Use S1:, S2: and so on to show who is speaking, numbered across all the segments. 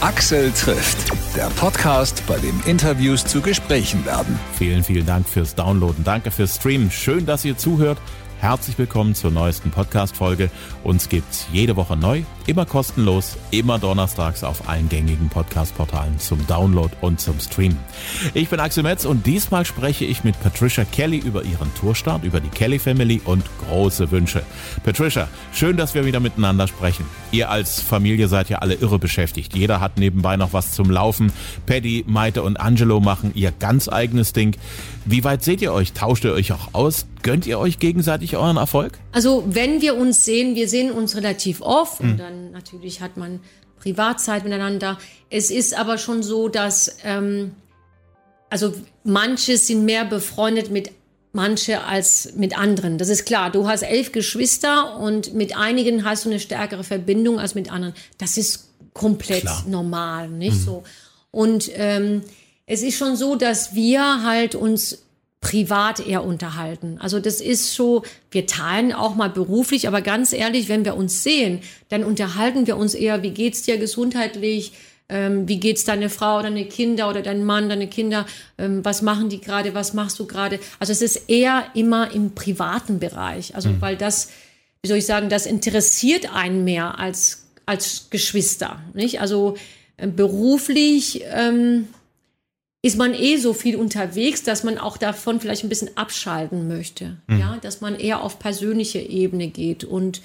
S1: Axel trifft, der Podcast, bei dem Interviews zu Gesprächen werden.
S2: Vielen, vielen Dank fürs Downloaden. Danke fürs Streamen. Schön, dass ihr zuhört. Herzlich willkommen zur neuesten Podcast-Folge. Uns gibt's jede Woche neu, immer kostenlos, immer donnerstags auf allen gängigen Podcast-Portalen zum Download und zum Stream. Ich bin Axel Metz und diesmal spreche ich mit Patricia Kelly über ihren Tourstart, über die Kelly Family und große Wünsche. Patricia, schön, dass wir wieder miteinander sprechen. Ihr als Familie seid ja alle irre beschäftigt. Jeder hat nebenbei noch was zum Laufen. Paddy, Maite und Angelo machen ihr ganz eigenes Ding. Wie weit seht ihr euch? Tauscht ihr euch auch aus? Gönnt ihr euch gegenseitig euren Erfolg?
S3: Also wenn wir uns sehen, wir sehen uns relativ oft mhm. und dann natürlich hat man Privatzeit miteinander. Es ist aber schon so, dass ähm, also manche sind mehr befreundet mit manche als mit anderen. Das ist klar. Du hast elf Geschwister und mit einigen hast du eine stärkere Verbindung als mit anderen. Das ist komplett klar. normal, nicht mhm. so. Und ähm, es ist schon so, dass wir halt uns privat eher unterhalten. Also das ist so, wir teilen auch mal beruflich, aber ganz ehrlich, wenn wir uns sehen, dann unterhalten wir uns eher, wie geht's dir gesundheitlich, ähm, wie geht's deine Frau, deine Kinder oder dein Mann, deine Kinder, ähm, was machen die gerade, was machst du gerade? Also es ist eher immer im privaten Bereich, also mhm. weil das, wie soll ich sagen, das interessiert einen mehr als als Geschwister, nicht? Also äh, beruflich ähm, ist man eh so viel unterwegs, dass man auch davon vielleicht ein bisschen abschalten möchte. Mhm. Ja, dass man eher auf persönliche Ebene geht. Und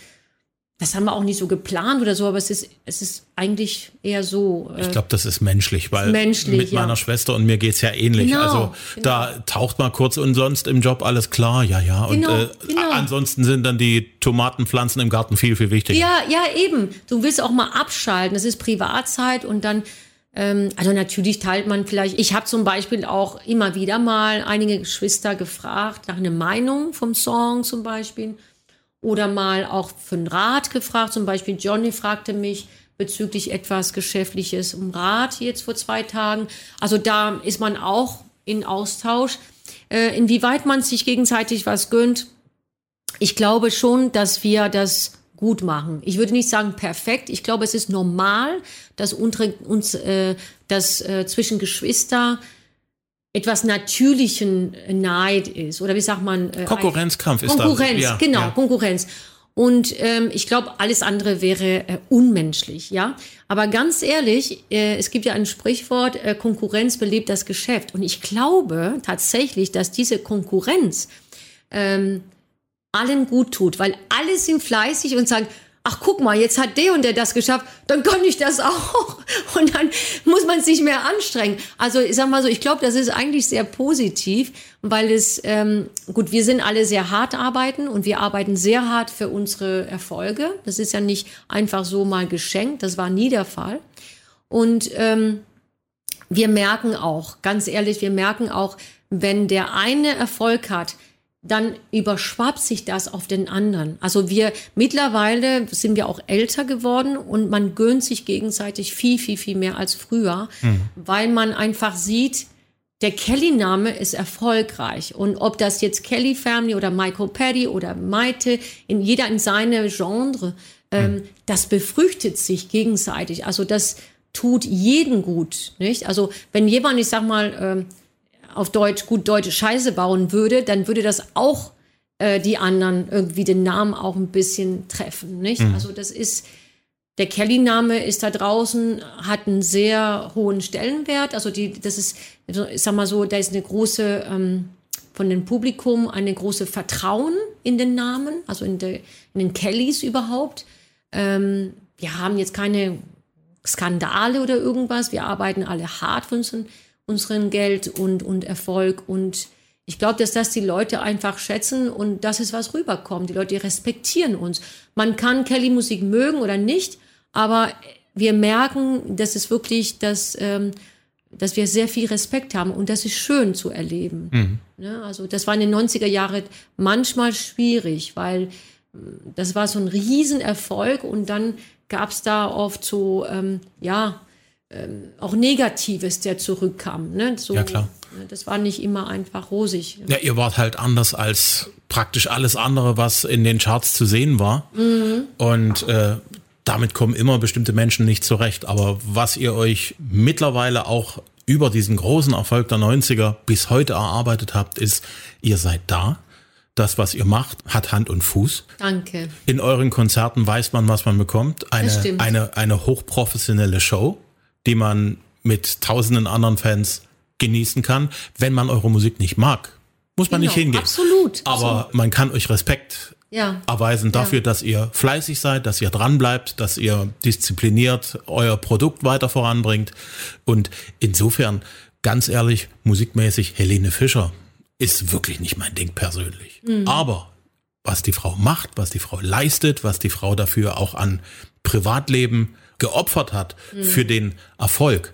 S3: das haben wir auch nicht so geplant oder so, aber es ist, es ist eigentlich eher so.
S2: Äh, ich glaube, das ist menschlich, weil menschlich, mit meiner ja. Schwester und mir geht es ja ähnlich. Genau, also genau. da taucht mal kurz und sonst im Job alles klar, ja, ja. Und genau, äh, genau. ansonsten sind dann die Tomatenpflanzen im Garten viel, viel wichtiger.
S3: Ja, ja, eben. Du willst auch mal abschalten. Das ist Privatzeit und dann also natürlich teilt man vielleicht, ich habe zum Beispiel auch immer wieder mal einige Geschwister gefragt nach einer Meinung vom Song zum Beispiel oder mal auch für einen Rat gefragt. Zum Beispiel Johnny fragte mich bezüglich etwas Geschäftliches um Rat jetzt vor zwei Tagen. Also da ist man auch in Austausch. Äh, inwieweit man sich gegenseitig was gönnt, ich glaube schon, dass wir das gut machen. Ich würde nicht sagen perfekt. Ich glaube, es ist normal, dass unsere, uns, äh, dass äh, zwischen Geschwister etwas natürlichen Neid ist. Oder wie sagt man?
S2: Äh, Konkurrenzkampf
S3: ist Konkurrenz, da. Ja, genau, ja. Konkurrenz. Und ähm, ich glaube, alles andere wäre äh, unmenschlich, ja. Aber ganz ehrlich, äh, es gibt ja ein Sprichwort: äh, Konkurrenz belebt das Geschäft. Und ich glaube tatsächlich, dass diese Konkurrenz ähm, allen gut tut, weil alle sind fleißig und sagen, ach guck mal, jetzt hat der und der das geschafft, dann kann ich das auch. Und dann muss man sich mehr anstrengen. Also ich sag mal so, ich glaube, das ist eigentlich sehr positiv, weil es, ähm, gut, wir sind alle sehr hart arbeiten und wir arbeiten sehr hart für unsere Erfolge. Das ist ja nicht einfach so mal geschenkt, das war nie der Fall. Und ähm, wir merken auch, ganz ehrlich, wir merken auch, wenn der eine Erfolg hat, dann überschwappt sich das auf den anderen. Also wir mittlerweile sind wir auch älter geworden und man gönnt sich gegenseitig viel, viel, viel mehr als früher, mhm. weil man einfach sieht, der Kelly-Name ist erfolgreich. Und ob das jetzt Kelly Family oder Michael Paddy oder Maite, in jeder in seine Genre, ähm, mhm. das befrüchtet sich gegenseitig. Also das tut jeden gut, nicht? Also wenn jemand, ich sag mal, ähm, auf Deutsch gut deutsche Scheiße bauen würde, dann würde das auch äh, die anderen irgendwie den Namen auch ein bisschen treffen, nicht? Mhm. Also das ist der Kelly-Name ist da draußen, hat einen sehr hohen Stellenwert. Also die, das ist, ich sag mal so, da ist eine große ähm, von dem Publikum eine große Vertrauen in den Namen, also in, de, in den Kellys überhaupt. Ähm, wir haben jetzt keine Skandale oder irgendwas. Wir arbeiten alle hart für unseren unseren Geld und, und Erfolg. Und ich glaube, dass das die Leute einfach schätzen und das ist, was rüberkommt. Die Leute respektieren uns. Man kann Kelly-Musik mögen oder nicht, aber wir merken, dass es wirklich, dass, ähm, dass wir sehr viel Respekt haben und das ist schön zu erleben. Mhm. Ja, ne, also das war in den 90er Jahren manchmal schwierig, weil äh, das war so ein Riesenerfolg und dann gab es da oft so, ähm, ja, ähm, auch Negatives, der zurückkam. Ne? So,
S2: ja, klar.
S3: Ne, das war nicht immer einfach rosig.
S2: Ja, ihr wart halt anders als praktisch alles andere, was in den Charts zu sehen war. Mhm. Und äh, damit kommen immer bestimmte Menschen nicht zurecht. Aber was ihr euch mittlerweile auch über diesen großen Erfolg der 90er bis heute erarbeitet habt, ist, ihr seid da. Das, was ihr macht, hat Hand und Fuß.
S3: Danke.
S2: In euren Konzerten weiß man, was man bekommt. Eine,
S3: stimmt.
S2: eine, eine hochprofessionelle Show, die man mit tausenden anderen Fans genießen kann. Wenn man eure Musik nicht mag, muss man
S3: Genau,
S2: nicht hingehen.
S3: absolut.
S2: Aber man kann euch Respekt
S3: Ja.
S2: erweisen dafür, dass ihr fleißig seid, dass ihr dran bleibt, dass ihr diszipliniert euer Produkt weiter voranbringt. Und insofern, ganz ehrlich, musikmäßig, Helene Fischer ist wirklich nicht mein Ding persönlich. Aber was die Frau macht, was die Frau leistet, was die Frau dafür auch an Privatleben geopfert hat für den Erfolg,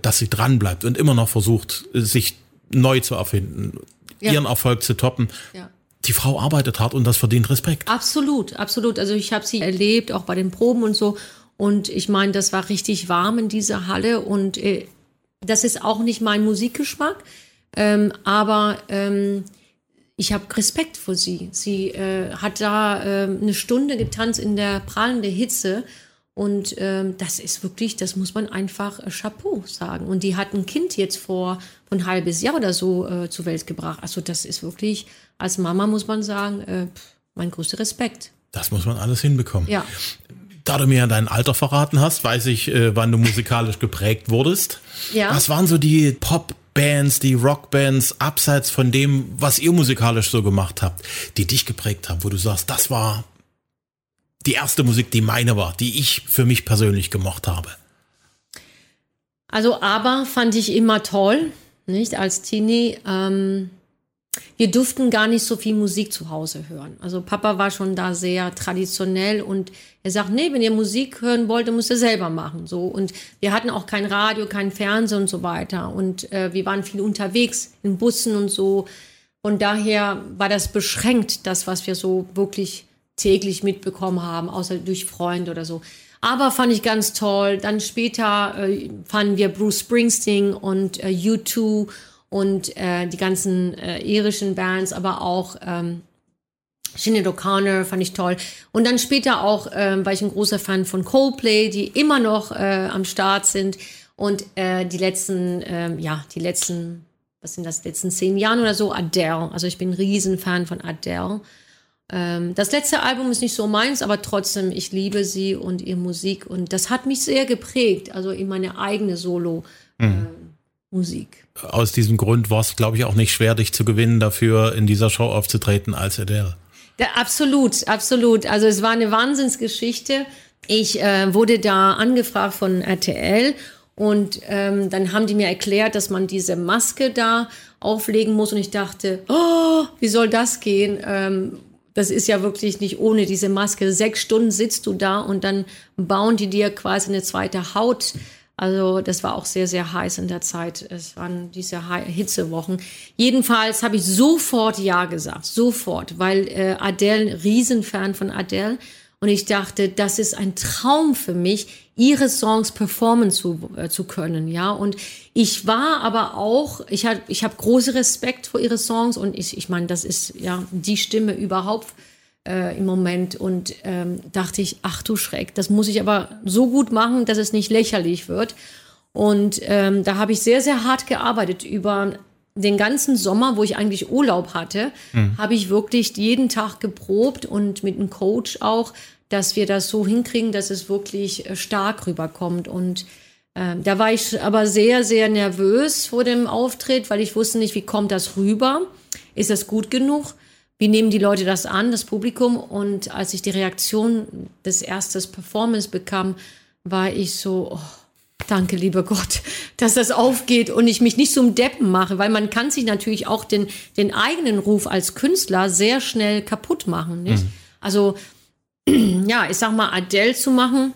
S2: dass sie dran bleibt und immer noch versucht, sich neu zu erfinden,
S3: Ja.
S2: ihren Erfolg zu toppen.
S3: Ja.
S2: Die Frau arbeitet hart und das verdient Respekt.
S3: Absolut, absolut. Also ich habe sie erlebt, auch bei den Proben und so. Und ich meine, das war richtig warm in dieser Halle. Und äh, das ist auch nicht mein Musikgeschmack. Ähm, aber ähm, ich habe Respekt vor sie. Sie äh, hat da äh, eine Stunde getanzt in der prallenden Hitze. Und ähm, das ist wirklich, das muss man einfach äh, Chapeau sagen. Und die hat ein Kind jetzt vor, ein halbes Jahr oder so äh, zur Welt gebracht. Also das ist wirklich, als Mama muss man sagen, äh, mein größter Respekt.
S2: Das muss man alles hinbekommen.
S3: Ja.
S2: Da du mir ja dein Alter verraten hast, weiß ich, äh, wann du musikalisch geprägt wurdest.
S3: Ja.
S2: Was waren so die Pop-Bands, die Rockbands, abseits von dem, was ihr musikalisch so gemacht habt, die dich geprägt haben, wo du sagst, das war die erste Musik, die meine war, die ich für mich persönlich gemocht habe?
S3: Also aber fand ich immer toll, nicht als Teenie. Ähm, wir durften gar nicht so viel Musik zu Hause hören. Also Papa war schon da sehr traditionell und er sagt, nee, wenn ihr Musik hören wollt, dann müsst ihr selber machen. So und wir hatten auch kein Radio, kein Fernsehen und so weiter und äh, wir waren viel unterwegs in Bussen und so. Von daher war das beschränkt, das was wir so wirklich täglich mitbekommen haben, außer durch Freunde oder so. Aber fand ich ganz toll. Dann später äh, fanden wir Bruce Springsteen und äh, U2 und äh, die ganzen äh, irischen Bands, aber auch ähm, Sinead O'Connor fand ich toll. Und dann später auch ähm, war ich ein großer Fan von Coldplay, die immer noch äh, am Start sind. Und äh, die letzten, ähm, ja, die letzten, was sind das, letzten zehn Jahren oder so, Adele. Also ich bin ein Riesenfan von Adele. Ähm, das letzte Album ist nicht so meins, aber trotzdem, ich liebe sie und ihre Musik. Und das hat mich sehr geprägt, also in meine eigene Solo-Musik.
S2: Aus diesem Grund war es, glaube ich, auch nicht schwer, dich zu gewinnen, dafür in dieser Show aufzutreten als Adele.
S3: Ja, absolut, absolut. Also es war eine Wahnsinnsgeschichte. Ich äh, wurde da angefragt von RTL und ähm, dann haben die mir erklärt, dass man diese Maske da auflegen muss und ich dachte, oh, wie soll das gehen? Ähm, das ist ja wirklich nicht ohne diese Maske. Sechs Stunden sitzt du da und dann bauen die dir quasi eine zweite Haut. Also das war auch sehr, sehr heiß in der Zeit. Es waren diese Hi- Hitzewochen. Jedenfalls habe ich sofort Ja gesagt, sofort, weil äh, Adele, Riesenfan von Adele. Und ich dachte, das ist ein Traum für mich, ihre Songs performen zu, äh, zu können, ja. Und ich war aber auch, ich habe ich hab großen Respekt vor ihre Songs und ich, ich meine, das ist ja die Stimme überhaupt äh, im Moment und ähm, dachte ich, ach du Schreck, das muss ich aber so gut machen, dass es nicht lächerlich wird. Und ähm, da habe ich sehr, sehr hart gearbeitet über den ganzen Sommer, wo ich eigentlich Urlaub hatte, habe ich wirklich jeden Tag geprobt und mit einem Coach auch, dass wir das so hinkriegen, dass es wirklich äh, stark rüberkommt. Und ähm, da war ich aber sehr, sehr nervös vor dem Auftritt, weil ich wusste nicht, wie kommt das rüber? Ist das gut genug? Wie nehmen die Leute das an, das Publikum? Und als ich die Reaktion des ersten Performance bekam, war ich so, oh, danke, lieber Gott, dass das aufgeht und ich mich nicht zum Deppen mache, weil man kann sich natürlich auch den, den eigenen Ruf als Künstler sehr schnell kaputt machen. Nicht? Also, ja, ich sag mal, Adele zu machen.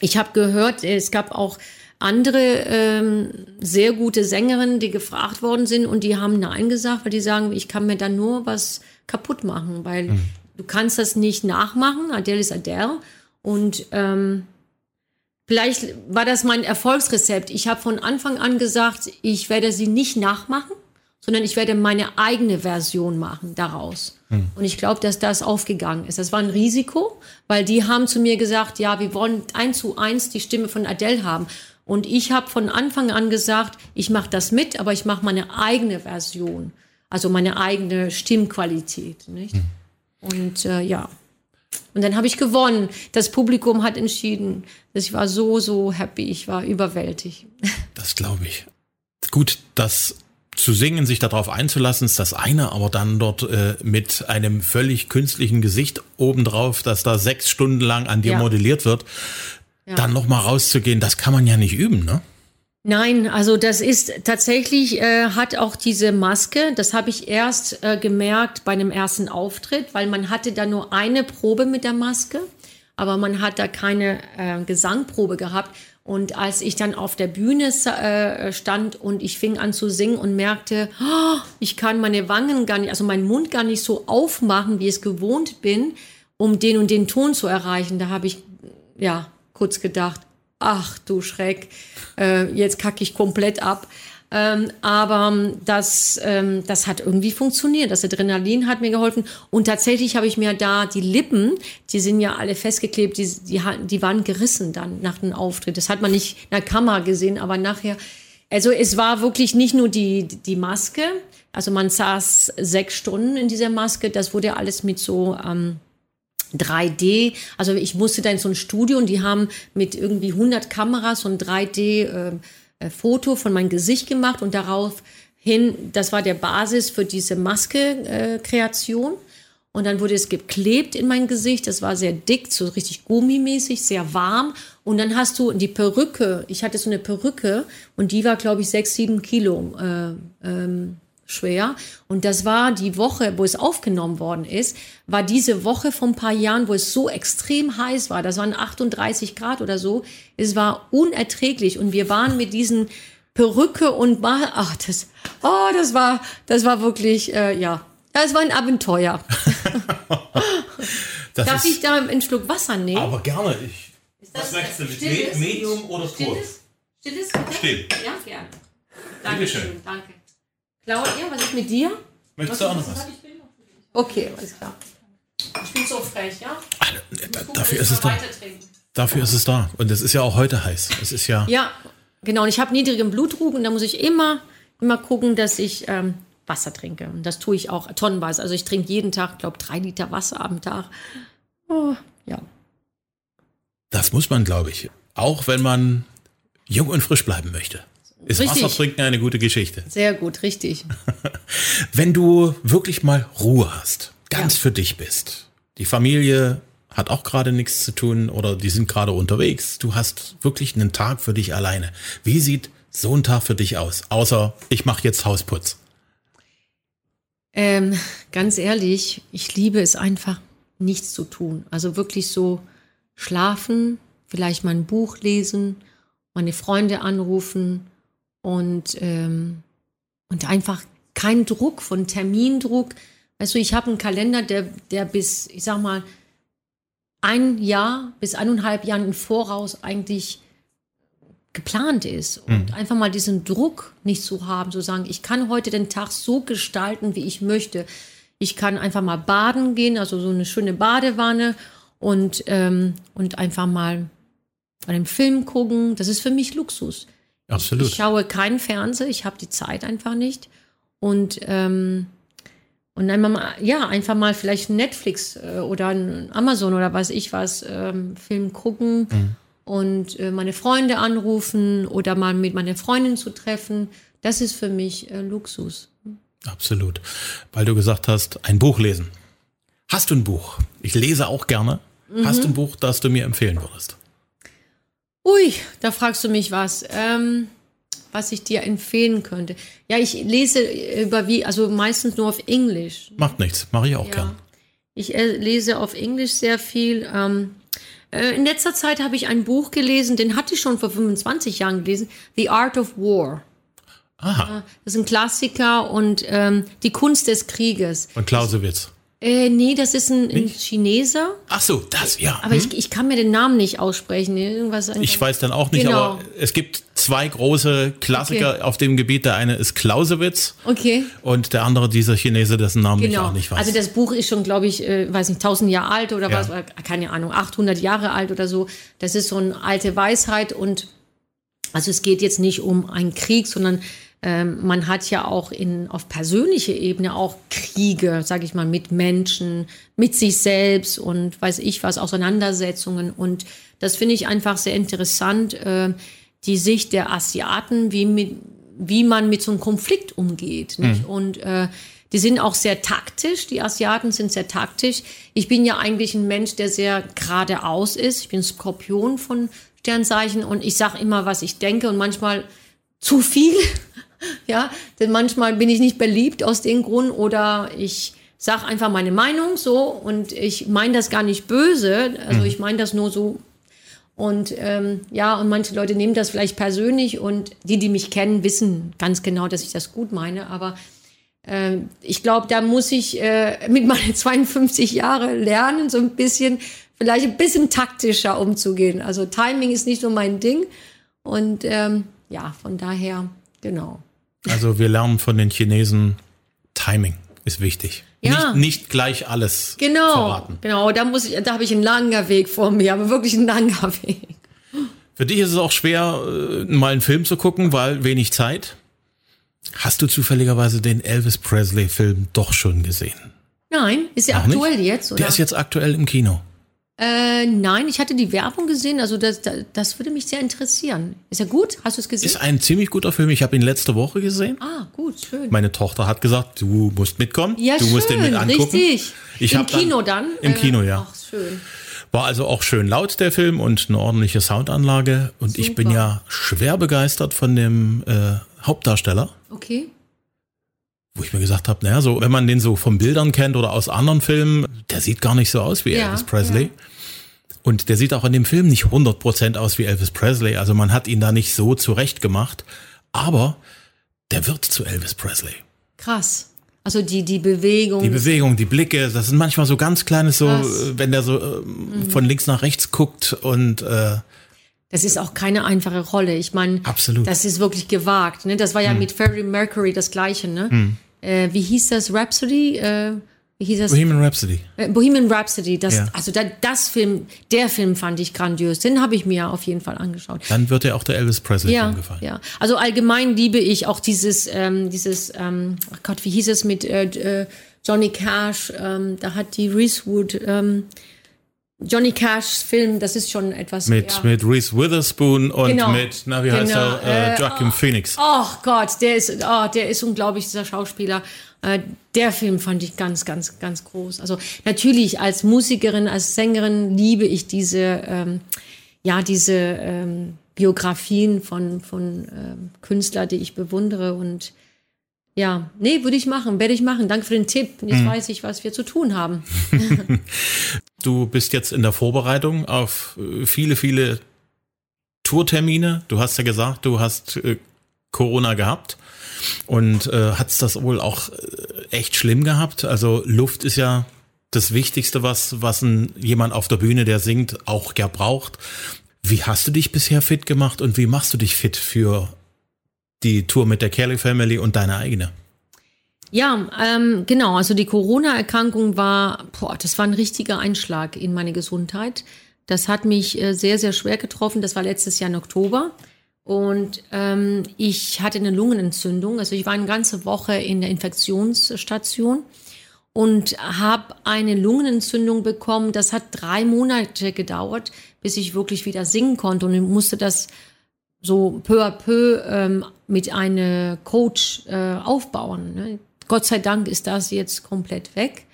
S3: Ich habe gehört, es gab auch andere ähm, sehr gute Sängerinnen, die gefragt worden sind und die haben Nein gesagt, weil die sagen, ich kann mir da nur was kaputt machen, weil du kannst das nicht nachmachen. Adele ist Adele und ähm, vielleicht war das mein Erfolgsrezept. Ich habe von Anfang an gesagt, ich werde sie nicht nachmachen, sondern ich werde meine eigene Version machen daraus. Hm. Und ich glaube, dass das aufgegangen ist. Das war ein Risiko, weil die haben zu mir gesagt, ja, wir wollen eins zu eins die Stimme von Adele haben. Und ich habe von Anfang an gesagt, ich mache das mit, aber ich mache meine eigene Version, also meine eigene Stimmqualität. Nicht? Hm. Und äh, ja. Und dann habe ich gewonnen. Das Publikum hat entschieden. Ich war so, so happy. Ich war überwältigt.
S2: Das glaube ich. Gut, das zu singen, sich darauf einzulassen, ist das eine, aber dann dort äh, mit einem völlig künstlichen Gesicht obendrauf, dass da sechs Stunden lang an dir ja. modelliert wird, ja. dann nochmal rauszugehen, das kann man ja nicht üben, ne?
S3: Nein, also das ist tatsächlich, äh, hat auch diese Maske, das habe ich erst äh, gemerkt bei einem ersten Auftritt, weil man hatte da nur eine Probe mit der Maske, aber man hat da keine äh, Gesangprobe gehabt. Und als ich dann auf der Bühne äh, stand und ich fing an zu singen und merkte, oh, ich kann meine Wangen gar nicht, also meinen Mund gar nicht so aufmachen, wie ich es gewohnt bin, um den und den Ton zu erreichen, da habe ich ja kurz gedacht, ach du Schreck, äh, jetzt kacke ich komplett ab. Ähm, aber ähm, das, ähm, das hat irgendwie funktioniert. Das Adrenalin hat mir geholfen. Und tatsächlich habe ich mir da die Lippen, die sind ja alle festgeklebt, die, die, die waren gerissen dann nach dem Auftritt. Das hat man nicht in der Kamera gesehen, aber nachher. Also es war wirklich nicht nur die, die Maske. Also man saß sechs Stunden in dieser Maske. Das wurde alles mit so ähm, 3D, also ich musste da in so ein Studio und die haben mit irgendwie 100 Kameras ein 3D äh, Foto von meinem Gesicht gemacht und daraufhin, das war der Basis für diese Maske-Kreation. Äh, und dann wurde es geklebt in mein Gesicht. Das war sehr dick, so richtig gummimäßig, sehr warm. Und dann hast du die Perücke. Ich hatte so eine Perücke und die war, glaube ich, sechs, sieben Kilo äh, ähm, schwer. Und das war die Woche, wo es aufgenommen worden ist, war diese Woche vor ein paar Jahren, wo es so extrem heiß war. Das waren 38 Grad oder so. Es war unerträglich. Und wir waren mit diesen Perücke und mal, ach, das, oh, das war, das war wirklich, äh, ja, das war ein Abenteuer. Darf ich da einen Schluck Wasser nehmen?
S2: Aber gerne. Ich, was möchtest du mit stilles? Medium oder Pur? Stilles?
S3: Stilles, bitte?
S2: Still.
S3: Ja, gerne. Dankeschön. Danke. Claudia, was ist mit dir?
S2: Möchtest du auch noch was?
S3: Okay, alles klar. Ich bin so frech, ja?
S2: Ach, da, dafür ist es da. Dafür ist es da. Und es ist ja auch heute heiß. Es ist ja.
S3: Ja, genau. Und ich habe niedrigen Blutdruck und da muss ich immer, immer gucken, dass ich ähm, Wasser trinke. Und das tue ich auch tonnenweise. Also ich trinke jeden Tag, glaube drei Liter Wasser am Tag. Oh, ja.
S2: Das muss man, glaube ich. Auch wenn man jung und frisch bleiben möchte. Ist richtig. Wasser trinken eine gute Geschichte.
S3: Sehr gut, richtig.
S2: Wenn du wirklich mal Ruhe hast, ganz ja. für dich bist, die Familie hat auch gerade nichts zu tun oder die sind gerade unterwegs, du hast wirklich einen Tag für dich alleine. Wie sieht so ein Tag für dich aus? Außer ich mache jetzt Hausputz.
S3: Ähm, ganz ehrlich, ich liebe es einfach, nichts zu tun. Also wirklich so schlafen, vielleicht mal ein Buch lesen, meine Freunde anrufen, und, ähm, und einfach kein Druck von Termindruck. Weißt du, ich habe einen Kalender, der, der bis, ich sag mal, ein Jahr bis eineinhalb Jahren im Voraus eigentlich geplant ist. Und mhm. einfach mal diesen Druck nicht zu haben, zu sagen, ich kann heute den Tag so gestalten, wie ich möchte. Ich kann einfach mal baden gehen, also so eine schöne Badewanne und, ähm, und einfach mal einen Film gucken. Das ist für mich Luxus.
S2: Absolut.
S3: Ich schaue keinen Fernseher, ich habe die Zeit einfach nicht. Und, ähm, und einfach mal, ja, einfach mal vielleicht Netflix äh, oder ein Amazon oder weiß ich was, ähm, Film gucken mhm. und äh, meine Freunde anrufen oder mal mit meiner Freundin zu treffen. Das ist für mich äh, Luxus.
S2: Absolut. Weil du gesagt hast, ein Buch lesen. Hast du ein Buch? Ich lese auch gerne. Mhm. Hast du ein Buch, das du mir empfehlen würdest?
S3: Ui, da fragst du mich was. Ähm, was ich dir empfehlen könnte. Ja, ich lese über wie, also meistens nur auf Englisch.
S2: Macht nichts, mache ich auch ja. gern.
S3: Ich äh, lese auf Englisch sehr viel. Ähm, äh, in letzter Zeit habe ich ein Buch gelesen, den hatte ich schon vor 25 Jahren gelesen, The Art of War.
S2: Aha.
S3: Das ist ein Klassiker und ähm, die Kunst des Krieges.
S2: Von Clausewitz.
S3: Äh, nee, das ist ein, ein Chineser.
S2: Ach so, das, ja.
S3: Aber ich, ich kann mir den Namen nicht aussprechen. Irgendwas
S2: Ich weiß dann auch nicht,
S3: Genau.
S2: aber es gibt zwei große Klassiker
S3: Okay.
S2: auf dem Gebiet. Der eine ist Clausewitz
S3: Okay.
S2: und der andere dieser Chinese, dessen Namen ich
S3: Genau.
S2: auch nicht weiß.
S3: Also das Buch ist schon, glaube ich, äh, weiß nicht, 1000 Jahre alt oder
S2: Ja.
S3: was, keine Ahnung, 800 Jahre alt oder so. Das ist so eine alte Weisheit und also es geht jetzt nicht um einen Krieg, sondern ähm, man hat ja auch in, auf persönlicher Ebene auch Kriege, sage ich mal, mit Menschen, mit sich selbst und weiß ich was, Auseinandersetzungen. Und das finde ich einfach sehr interessant, äh, die Sicht der Asiaten, wie, mit, wie man mit so einem Konflikt umgeht. Nicht? Und äh, die sind auch sehr taktisch, die Asiaten sind sehr taktisch. Ich bin ja eigentlich ein Mensch, der sehr geradeaus ist. Ich bin Skorpion von Sternzeichen und ich sage immer, was ich denke und manchmal zu viel. Ja, denn manchmal bin ich nicht beliebt aus dem Grund oder ich sage einfach meine Meinung so und ich meine das gar nicht böse. Also ich meine das nur so und ähm, ja, und manche Leute nehmen das vielleicht persönlich und die, die mich kennen, wissen ganz genau, dass ich das gut meine. Aber ähm, ich glaube, da muss ich äh, mit meinen 52 Jahren lernen, so ein bisschen, vielleicht ein bisschen taktischer umzugehen. Also Timing ist nicht so mein Ding. Und ähm, ja, von daher, genau.
S2: Also wir lernen von den Chinesen, Timing ist wichtig.
S3: Ja.
S2: Nicht, nicht gleich alles
S3: Genau,
S2: verraten.
S3: genau. Da muss ich, da habe ich einen langer Weg vor mir, aber wirklich einen langer Weg.
S2: Für dich ist es auch schwer, äh, mal einen Film zu gucken, weil wenig Zeit. Hast du zufälligerweise den Elvis Presley-Film doch schon gesehen?
S3: Nein, ist ja
S2: Noch nicht?
S3: aktuell jetzt, oder?
S2: Der ist jetzt aktuell im Kino.
S3: Äh, nein, ich hatte die Werbung gesehen, also das, das, das würde mich sehr interessieren. Ist er gut? Hast du es gesehen?
S2: Ist ein ziemlich guter Film. Ich habe ihn letzte Woche gesehen.
S3: ah, gut, schön.
S2: Meine Tochter hat gesagt, du musst mitkommen.
S3: ja,
S2: du
S3: schön,
S2: musst den mit angucken.
S3: richtig.
S2: Ich
S3: Im
S2: hab dann-
S3: Kino dann?
S2: Im
S3: Äh,
S2: Kino, ja.
S3: Ach, schön.
S2: War also auch schön laut, der Film, und eine ordentliche Soundanlage. Und ich bin
S3: Super.
S2: ja schwer begeistert von dem äh, Hauptdarsteller.
S3: Okay.
S2: Wo ich mir gesagt habe, naja, so, wenn man den so von Bildern kennt oder aus anderen Filmen, der sieht gar nicht so aus wie
S3: Ja,
S2: Elvis Presley.
S3: ja.
S2: Und der sieht auch in dem Film nicht 100% aus wie Elvis Presley. Also man hat ihn da nicht so zurecht gemacht. Aber der wird zu Elvis Presley.
S3: Krass. Also die, die Bewegung.
S2: Die Bewegung, die Blicke, das sind manchmal so ganz kleines, so,
S3: Krass. Mhm.
S2: äh, wenn der so ähm, von links nach rechts guckt und äh,
S3: das ist auch keine einfache Rolle. Ich meine,
S2: Absolut.
S3: das ist wirklich gewagt. Ne? Das war ja
S2: Hm.
S3: mit Freddie Mercury das Gleiche. Ne? Äh, wie hieß das? Rhapsody? Äh, wie hieß das?
S2: Bohemian Rhapsody.
S3: Äh, Bohemian Rhapsody, das,
S2: Ja.
S3: also da, das Film, der Film fand ich grandios. Den habe ich mir auf jeden Fall angeschaut.
S2: Dann wird dir auch der Elvis Presley
S3: Ja,
S2: Film gefallen.
S3: ja. Also allgemein liebe ich auch dieses, ähm, dieses, ähm, ach Gott, wie hieß es mit äh, äh, Johnny Cash? Ähm, da hat die Reese Wood, ähm, Johnny Cashs Film, das ist schon etwas
S2: Mit,
S3: ja.
S2: mit Reese Witherspoon und
S3: Genau.
S2: mit, na, wie heißt
S3: Genau.
S2: er? Äh,
S3: Äh,
S2: Joaquin Phoenix.
S3: Oh Gott, der ist, oh, der ist unglaublich, dieser Schauspieler. Äh, der Film fand ich ganz, ganz, ganz groß. Also natürlich als Musikerin, als Sängerin liebe ich diese, ähm, ja, diese ähm, Biografien von, von ähm, Künstlern, die ich bewundere und ja, nee, würde ich machen, werde ich machen. Danke für den Tipp. Jetzt weiß ich, was wir zu tun haben.
S2: Du bist jetzt in der Vorbereitung auf äh, viele, viele Tourtermine. Du hast ja gesagt, du hast äh, Corona gehabt und äh, hast das wohl auch äh, echt schlimm gehabt. Also Luft ist ja das Wichtigste, was, was ein, jemand auf der Bühne, der singt, auch ja braucht. Wie hast du dich bisher fit gemacht und wie machst du dich fit für die Tour mit der Kelly Family und deine eigene?
S3: Ja, ähm, genau. Also die Corona-Erkrankung war, boah, das war ein richtiger Einschlag in meine Gesundheit. Das hat mich äh, sehr, sehr schwer getroffen. Das war letztes Jahr im Oktober. Und ähm, ich hatte eine Lungenentzündung. Also ich war eine ganze Woche in der Infektionsstation und habe eine Lungenentzündung bekommen. Das hat drei Monate gedauert, bis ich wirklich wieder singen konnte. Und musste das so peu à peu ähm, mit einem Coach äh, aufbauen. Ne? Gott sei Dank ist das jetzt komplett weg.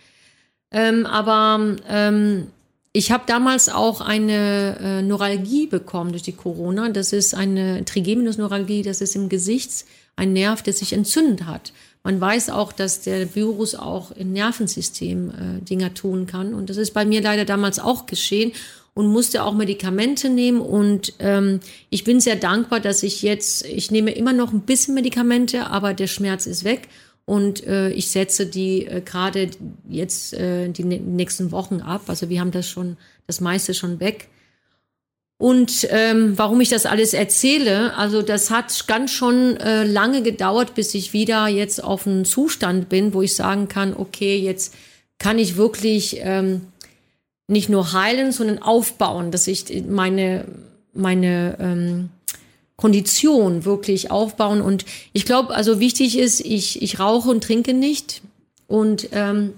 S3: Ähm, aber ähm, ich habe damals auch eine äh, Neuralgie bekommen durch die Corona. Das ist eine Trigeminusneuralgie, das ist im Gesicht ein Nerv, der sich entzündet hat. Man weiß auch, dass der Virus auch im Nervensystem äh, Dinger tun kann. Und das ist bei mir leider damals auch geschehen und musste auch Medikamente nehmen. Und ähm, ich bin sehr dankbar, dass ich jetzt, ich nehme immer noch ein bisschen Medikamente, aber der Schmerz ist weg. Und äh, ich setze die äh, gerade jetzt äh, die nächsten Wochen ab. Also wir haben das schon, das meiste schon weg. Und ähm, warum ich das alles erzähle, also das hat ganz schon äh, lange gedauert, bis ich wieder jetzt auf einen Zustand bin, wo ich sagen kann, okay, jetzt kann ich wirklich ähm, nicht nur heilen, sondern aufbauen, dass ich meine, meine ähm, Kondition wirklich aufbauen. Und ich glaube, also wichtig ist, ich, ich rauche und trinke nicht und ähm,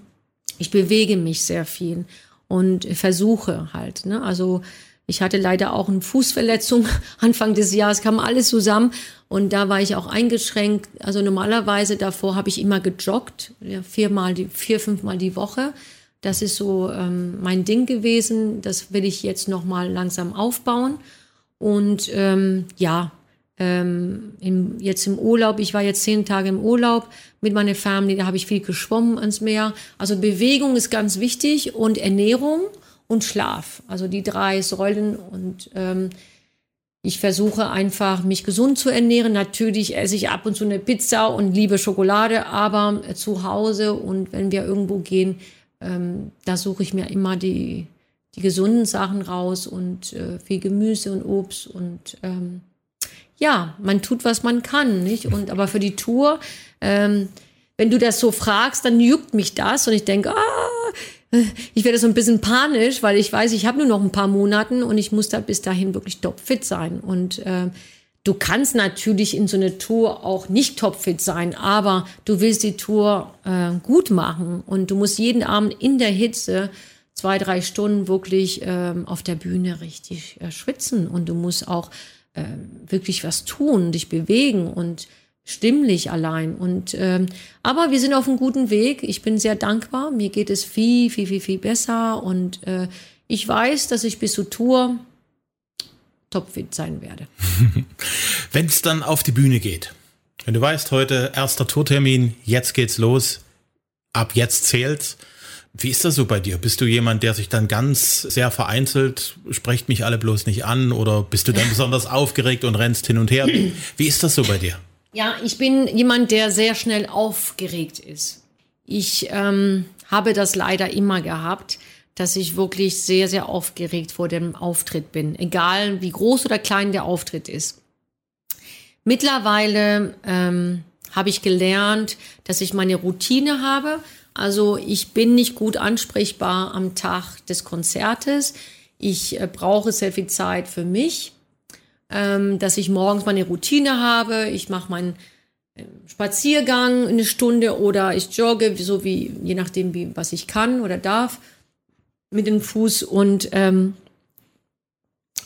S3: ich bewege mich sehr viel und versuche halt. Ne? Also ich hatte leider auch eine Fußverletzung Anfang des Jahres, kam alles zusammen und da war ich auch eingeschränkt. Also normalerweise davor habe ich immer gejoggt, ja, viermal, die, vier, fünfmal die Woche. Das ist so ähm, mein Ding gewesen. Das will ich jetzt noch mal langsam aufbauen. Und ähm, ja, ähm, im, jetzt im Urlaub, ich war jetzt zehn Tage im Urlaub mit meiner Family, da habe ich viel geschwommen ans Meer. Also Bewegung ist ganz wichtig und Ernährung und Schlaf. Also die drei Säulen und ähm, ich versuche einfach, mich gesund zu ernähren. Natürlich esse ich ab und zu eine Pizza und liebe Schokolade, aber zu Hause und wenn wir irgendwo gehen, ähm, da suche ich mir immer die, die gesunden Sachen raus und äh, viel Gemüse und Obst und ähm, ja, man tut, was man kann, nicht? Und aber für die Tour, ähm, wenn du das so fragst, dann juckt mich das und ich denke, ah, ich werde so ein bisschen panisch, weil ich weiß, ich habe nur noch ein paar Monate und ich muss da bis dahin wirklich topfit sein. Und äh, du kannst natürlich in so einer Tour auch nicht topfit sein, aber du willst die Tour äh, gut machen und du musst jeden Abend in der Hitze zwei, drei Stunden wirklich ähm, auf der Bühne richtig äh, schwitzen und du musst auch äh, wirklich was tun, dich bewegen und stimmlich allein. Und ähm, aber wir sind auf einem guten Weg. Ich bin sehr dankbar. Mir geht es viel, viel, viel, viel besser. Und äh, ich weiß, dass ich bis zur Tour topfit sein werde.
S2: Wenn es dann auf die Bühne geht, wenn du weißt, heute erster Tourtermin, jetzt geht's los, ab jetzt zählt's. Wie ist das so bei dir? Bist du jemand, der sich dann ganz sehr vereinzelt, sprecht mich alle bloß nicht an oder bist du dann besonders aufgeregt und rennst hin und her? Wie ist das so bei dir?
S3: Ja, ich bin jemand, der sehr schnell aufgeregt ist. Ich ähm, habe das leider immer gehabt, dass ich wirklich sehr, sehr aufgeregt vor dem Auftritt bin, egal wie groß oder klein der Auftritt ist. Mittlerweile ähm, habe ich gelernt, dass ich meine Routine habe. Also ich bin nicht gut ansprechbar am Tag des Konzertes. Ich äh, brauche sehr viel Zeit für mich ähm, dass ich morgens meine Routine habe. Ich mache meinen ähm, Spaziergang eine Stunde oder ich jogge, so wie, je nachdem, wie, was ich kann oder darf mit dem Fuß und ähm,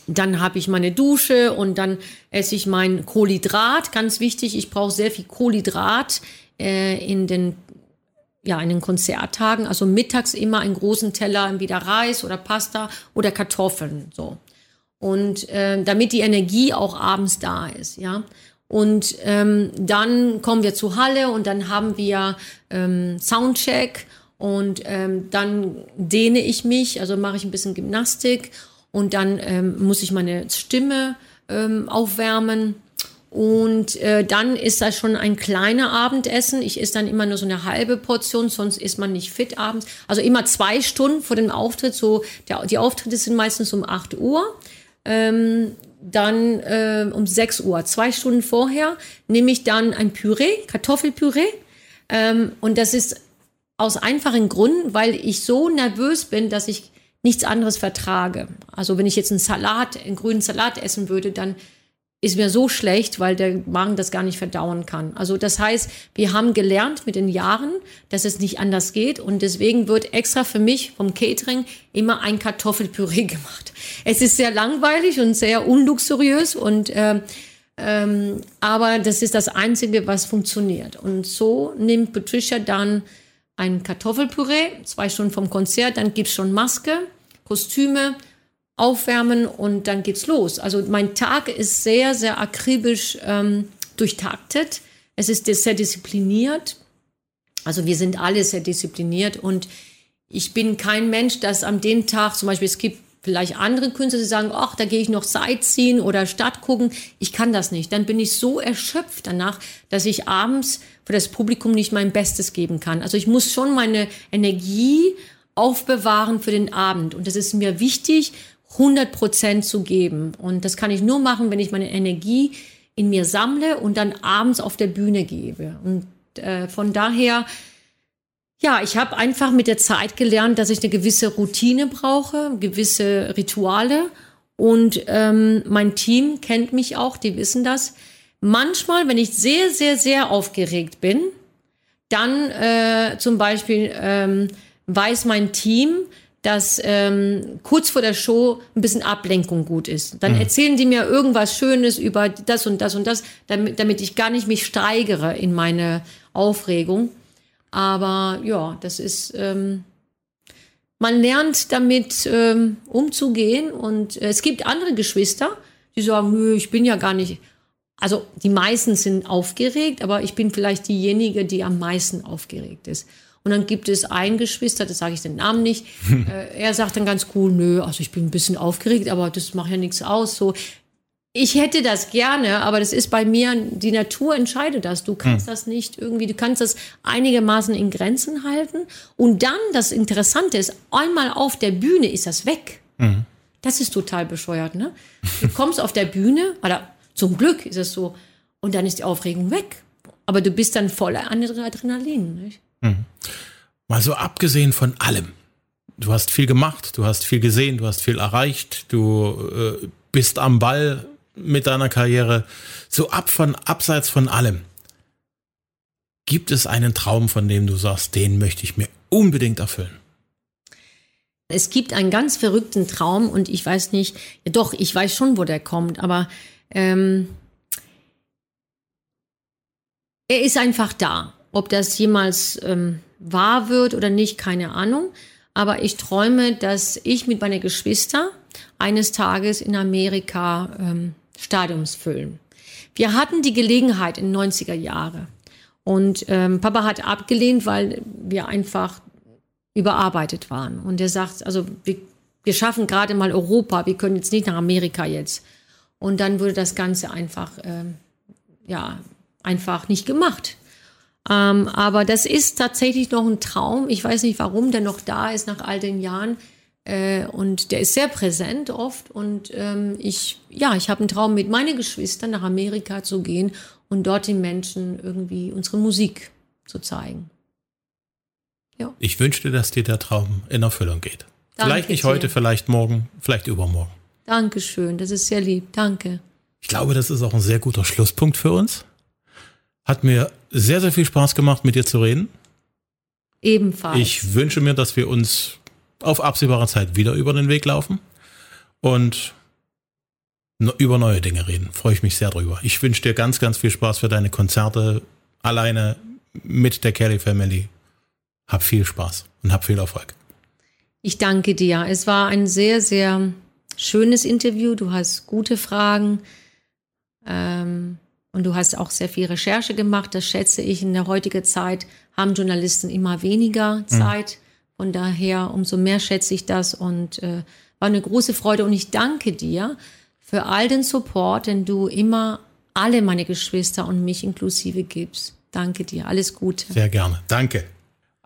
S3: dann habe ich meine Dusche und dann esse ich mein Kohlenhydrat, ganz wichtig. Ich brauche sehr viel Kohlenhydrat äh, in den ja, in den Konzerttagen, also mittags immer einen großen Teller, entweder Reis oder Pasta oder Kartoffeln, so und äh, damit die Energie auch abends da ist, ja. Und ähm, dann kommen wir zu Halle und dann haben wir ähm, Soundcheck und ähm, dann dehne ich mich, also mache ich ein bisschen Gymnastik und dann ähm, muss ich meine Stimme ähm, aufwärmen. Und äh, dann ist das schon ein kleiner Abendessen. Ich esse dann immer nur so eine halbe Portion, sonst ist man nicht fit abends. Also immer zwei Stunden vor dem Auftritt. So, der, die Auftritte sind meistens um 8 Uhr ähm, dann äh, um 6 Uhr, zwei Stunden vorher, nehme ich dann ein Püree, Kartoffelpüree. Ähm, und das ist aus einfachen Gründen, weil ich so nervös bin, dass ich nichts anderes vertrage. Also wenn ich jetzt einen Salat, einen grünen Salat essen würde, dann ist mir so schlecht, weil der Magen das gar nicht verdauen kann. Also das heißt, wir haben gelernt mit den Jahren, dass es nicht anders geht und deswegen wird extra für mich vom Catering immer ein Kartoffelpüree gemacht. Es ist sehr langweilig und sehr unluxuriös und äh, ähm, aber das ist das Einzige, was funktioniert. Und so nimmt Patricia dann ein Kartoffelpüree, zwei Stunden vom Konzert, dann gibt's schon Maske, Kostüme, aufwärmen und dann geht's los. Also mein Tag ist sehr, sehr akribisch ähm, durchtaktet. Es ist sehr diszipliniert. Also wir sind alle sehr diszipliniert und ich bin kein Mensch, das am den Tag, zum Beispiel es gibt vielleicht andere Künstler, die sagen, ach, da gehe ich noch Sightseeing oder Stadt gucken. Ich kann das nicht. Dann bin ich so erschöpft danach, dass ich abends für das Publikum nicht mein Bestes geben kann. Also ich muss schon meine Energie aufbewahren für den Abend. Und das ist mir wichtig, 100 Prozent zu geben. Und das kann ich nur machen, wenn ich meine Energie in mir sammle und dann abends auf der Bühne gebe. Und äh, von daher, ja, ich habe einfach mit der Zeit gelernt, dass ich eine gewisse Routine brauche, gewisse Rituale. Und ähm, mein Team kennt mich auch, die wissen das. Manchmal, wenn ich sehr, sehr, sehr aufgeregt bin, dann äh, zum Beispiel ähm, weiß mein Team, dass ähm, kurz vor der Show ein bisschen Ablenkung gut ist. Dann mhm. erzählen die mir irgendwas Schönes über das und das und das, damit, damit ich gar nicht mich steigere in meine Aufregung. Aber ja, das ist, ähm, man lernt damit ähm, umzugehen und äh, es gibt andere Geschwister, die sagen, nö, ich bin ja gar nicht, also die meisten sind aufgeregt, aber ich bin vielleicht diejenige, die am meisten aufgeregt ist. Und dann gibt es einen Geschwister, das sage ich den Namen nicht, äh, er sagt dann ganz cool, nö, also ich bin ein bisschen aufgeregt, aber das macht ja nichts aus. So, ich hätte das gerne, aber das ist bei mir, die Natur entscheidet das. Du kannst hm. das nicht irgendwie, du kannst das einigermaßen in Grenzen halten. Und dann, das Interessante ist, einmal auf der Bühne ist das weg. Hm. Das ist total bescheuert, ne? Du kommst auf der Bühne, oder zum Glück ist es so, und dann ist die Aufregung weg. Aber du bist dann voller Adrenalin, nicht?
S2: Mhm. Mal so abgesehen von allem. Du hast viel gemacht, du hast viel gesehen, du hast viel erreicht, du äh, bist am Ball mit deiner Karriere. So ab von, abseits von allem. Gibt es einen Traum, von dem du sagst, den möchte ich mir unbedingt erfüllen?
S3: Es gibt einen ganz verrückten Traum und ich weiß nicht, doch, ich weiß schon, wo der kommt, aber ähm, er ist einfach da. Ob das jemals ähm, wahr wird oder nicht, keine Ahnung. Aber ich träume, dass ich mit meiner Geschwister eines Tages in Amerika ähm, Stadiums füllen. Wir hatten die Gelegenheit in 90er Jahre. Und ähm, Papa hat abgelehnt, weil wir einfach überarbeitet waren. Und er sagt, also wir, wir schaffen gerade mal Europa, wir können jetzt nicht nach Amerika jetzt. Und dann wurde das Ganze einfach, ähm, ja, einfach nicht gemacht. Ähm, aber das ist tatsächlich noch ein Traum. Ich weiß nicht, warum der noch da ist nach all den Jahren. Äh, und der ist sehr präsent oft. Und ähm, ich, ja, ich habe einen Traum, mit meinen Geschwistern nach Amerika zu gehen und dort den Menschen irgendwie unsere Musik zu zeigen.
S2: Ja. Ich wünschte, dass dir der Traum in Erfüllung geht. Danke vielleicht nicht heute, vielleicht morgen, vielleicht übermorgen.
S3: Dankeschön, das ist sehr lieb. Danke.
S2: Ich glaube, das ist auch ein sehr guter Schlusspunkt für uns. Hat mir sehr, sehr viel Spaß gemacht, mit dir zu reden.
S3: Ebenfalls.
S2: Ich wünsche mir, dass wir uns auf absehbare Zeit wieder über den Weg laufen und über neue Dinge reden. Freue ich mich sehr drüber. Ich wünsche dir ganz, ganz viel Spaß für deine Konzerte alleine mit der Kelly Family. Hab viel Spaß und hab viel Erfolg.
S3: Ich danke dir. Es war ein sehr, sehr schönes Interview. Du hast gute Fragen. Ähm, und du hast auch sehr viel Recherche gemacht. Das schätze ich. In der heutigen Zeit haben Journalisten immer weniger mhm. Zeit. Mhm. Von daher, umso mehr schätze ich das und äh, war eine große Freude. Und ich danke dir für all den Support, den du immer alle meine Geschwister und mich inklusive gibst. Danke dir. Alles Gute.
S2: Sehr gerne. Danke.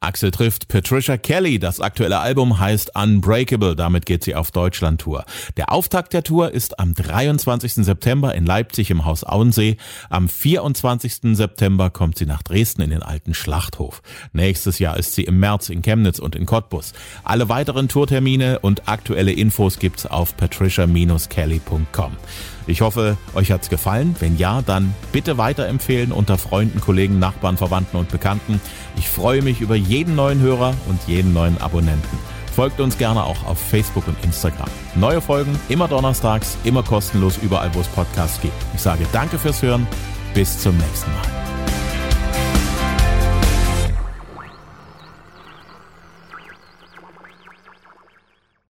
S2: Axel trifft Patricia Kelly. Das aktuelle Album heißt Unbreakable. Damit geht sie auf Deutschland-Tour. Der Auftakt der Tour ist am 23. September in Leipzig im Haus Auensee. Am 24. September kommt sie nach Dresden in den alten Schlachthof. Nächstes Jahr ist sie im März in Chemnitz und in Cottbus. Alle weiteren Tourtermine und aktuelle Infos gibt's auf patricia-kelly.com. Ich hoffe, euch hat's gefallen. Wenn ja, dann bitte weiterempfehlen unter Freunden, Kollegen, Nachbarn, Verwandten und Bekannten. Ich freue mich über jeden neuen Hörer und jeden neuen Abonnenten. Folgt uns gerne auch auf Facebook und Instagram. Neue Folgen immer donnerstags, immer kostenlos überall, wo es Podcasts gibt. Ich sage danke fürs Hören. Bis zum nächsten Mal.